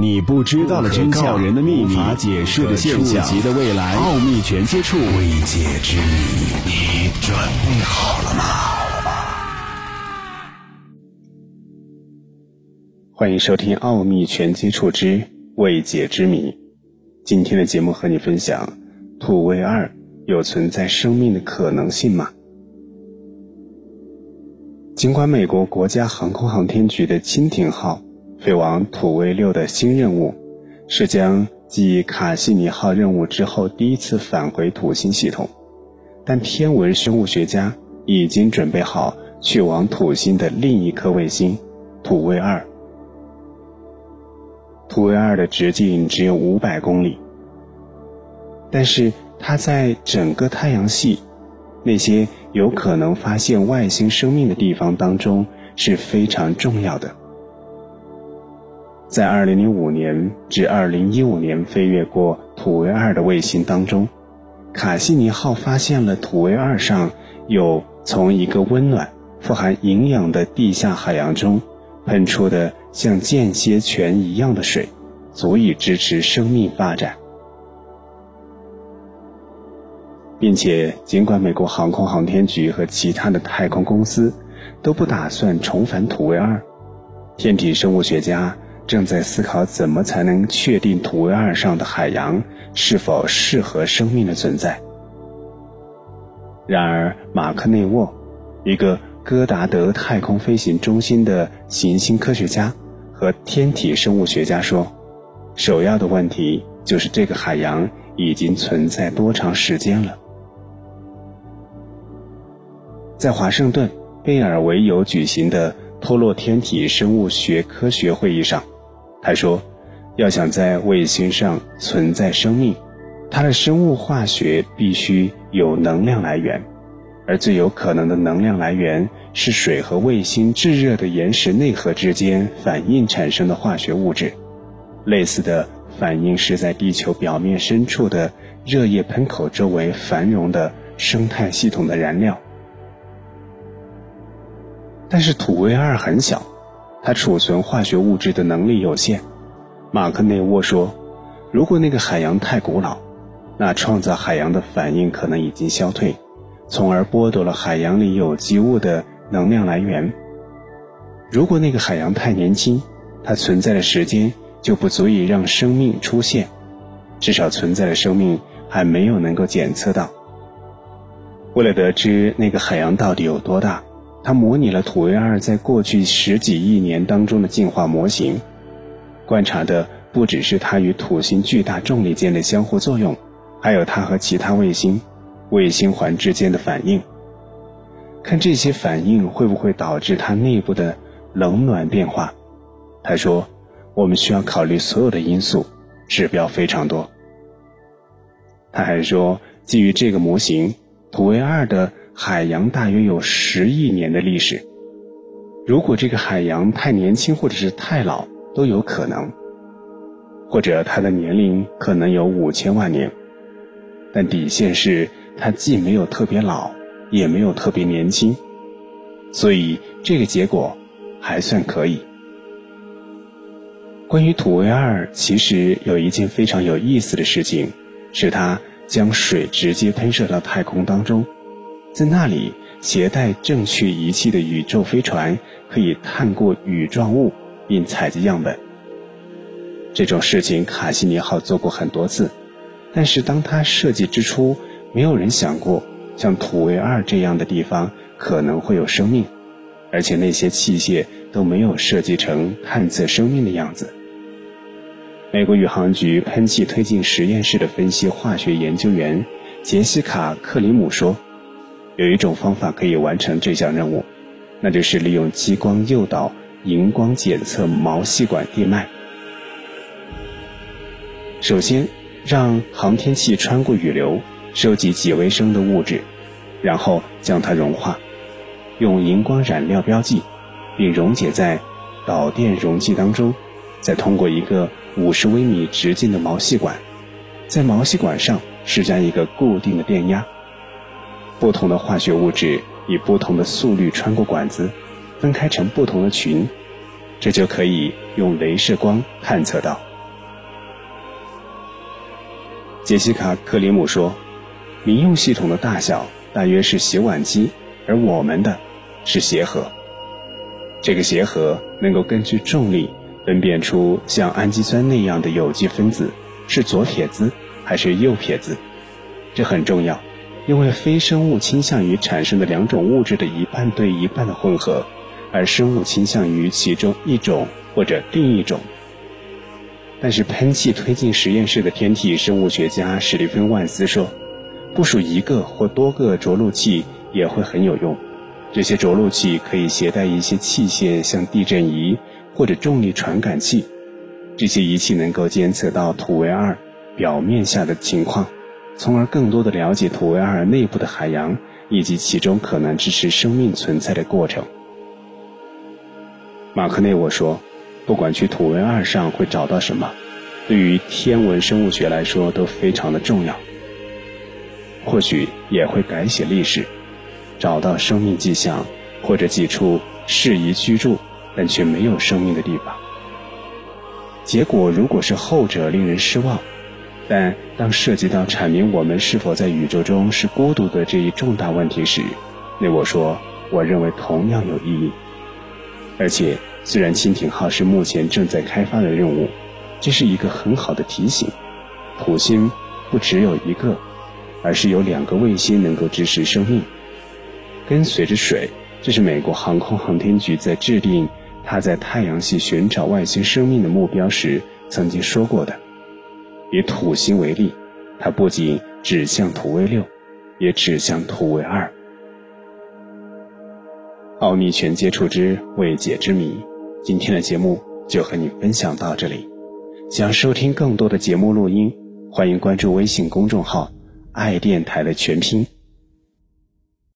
你不知道的真相，人的秘密，无法解释的现象，级的未来，奥秘全接触，未解之谜，你准备好了吗？欢迎收听《奥秘全接触之未解之谜》。今天的节目和你分享：土卫二有存在生命的可能性吗？尽管美国国家航空航天局的蜻蜓号。飞往土卫六的新任务，是将继卡西尼号任务之后第一次返回土星系统，但天文生物学家已经准备好去往土星的另一颗卫星土卫二。土卫二的直径只有五百公里，但是它在整个太阳系那些有可能发现外星生命的地方当中是非常重要的。在2005年至2015年飞越过土卫二的卫星当中，卡西尼号发现了土卫二上有从一个温暖、富含营养的地下海洋中喷出的像间歇泉一样的水，足以支持生命发展。并且，尽管美国航空航天局和其他的太空公司都不打算重返土卫二，天体生物学家。正在思考怎么才能确定土卫二上的海洋是否适合生命的存在。然而，马克内沃，一个戈达德太空飞行中心的行星科学家和天体生物学家说，首要的问题就是这个海洋已经存在多长时间了。在华盛顿贝尔维尤举行的托洛天体生物学科学会议上。他说：“要想在卫星上存在生命，它的生物化学必须有能量来源，而最有可能的能量来源是水和卫星炙热的岩石内核之间反应产生的化学物质。类似的反应是在地球表面深处的热液喷口周围繁荣的生态系统的燃料。但是土卫二很小。”它储存化学物质的能力有限，马克内沃说：“如果那个海洋太古老，那创造海洋的反应可能已经消退，从而剥夺了海洋里有机物的能量来源。如果那个海洋太年轻，它存在的时间就不足以让生命出现，至少存在的生命还没有能够检测到。为了得知那个海洋到底有多大。”他模拟了土卫二在过去十几亿年当中的进化模型，观察的不只是它与土星巨大重力间的相互作用，还有它和其他卫星、卫星环之间的反应。看这些反应会不会导致它内部的冷暖变化。他说：“我们需要考虑所有的因素，指标非常多。”他还说，基于这个模型，土卫二的。海洋大约有十亿年的历史，如果这个海洋太年轻或者是太老都有可能，或者它的年龄可能有五千万年，但底线是它既没有特别老，也没有特别年轻，所以这个结果还算可以。关于土卫二，其实有一件非常有意思的事情，是它将水直接喷射到太空当中。在那里，携带正确仪器的宇宙飞船可以探过羽状物并采集样本。这种事情卡西尼号做过很多次，但是当它设计之初，没有人想过像土卫二这样的地方可能会有生命，而且那些器械都没有设计成探测生命的样子。美国宇航局喷气推进实验室的分析化学研究员杰西卡·克里姆说。有一种方法可以完成这项任务，那就是利用激光诱导荧光检测毛细管电脉。首先，让航天器穿过雨流，收集几微升的物质，然后将它融化，用荧光染料标记，并溶解在导电容器当中，再通过一个五十微米直径的毛细管，在毛细管上施加一个固定的电压。不同的化学物质以不同的速率穿过管子，分开成不同的群，这就可以用镭射光探测到。杰西卡克里姆说，民用系统的大小大约是洗碗机，而我们的是鞋盒。这个鞋盒能够根据重力分辨出像氨基酸那样的有机分子，是左撇子还是右撇子，这很重要。因为非生物倾向于产生的两种物质的一半对一半的混合，而生物倾向于其中一种或者另一种。”但是喷气推进实验室的天体生物学家史蒂芬·万斯说，部署一个或多个着陆器也会很有用。这些着陆器可以携带一些器械，像地震仪或者重力传感器。这些仪器能够监测到土卫二表面下的情况，从而更多的了解土卫二内部的海洋以及其中可能支持生命存在的过程。马克内沃说。不管去土卫二上会找到什么，对于天文生物学来说都非常的重要。或许也会改写历史，找到生命迹象，或者几处适宜居住但却没有生命的地方。结果如果是后者，令人失望。但当涉及到阐明我们是否在宇宙中是孤独的这一重大问题时，那我说，我认为同样有意义，而且。虽然蜻蜓号是目前正在开发的任务，这是一个很好的提醒。土星不只有一个，而是有两个卫星能够支持生命。跟随着水，这是美国航空航天局在制定它在太阳系寻找外星生命的目标时曾经说过的。以土星为例，它不仅指向土卫六，也指向土卫二。奥秘全接触之未解之谜。今天的节目就和你分享到这里。想收听更多的节目录音，欢迎关注微信公众号“爱电台”的全拼。